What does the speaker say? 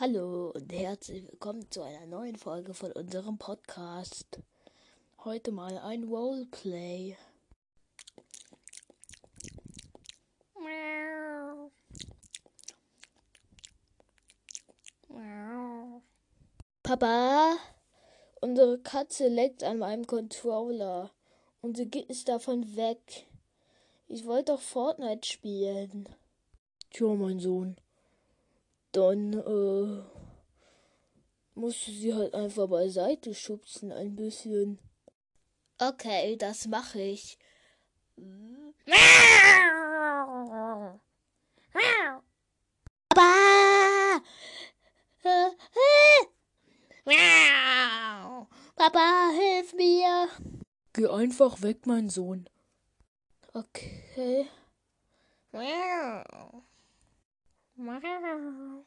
Hallo und herzlich willkommen zu einer neuen Folge von unserem Podcast. Heute mal ein Roleplay. Papa, unsere Katze leckt an meinem Controller und sie ist davon weg. Ich wollte doch Fortnite spielen. Tja, mein Sohn. Dann, äh, musst du sie halt einfach beiseite schubsen ein bisschen. Okay, das mache ich. Papa! Papa, hilf mir! Geh einfach weg, mein Sohn. Okay. Wow.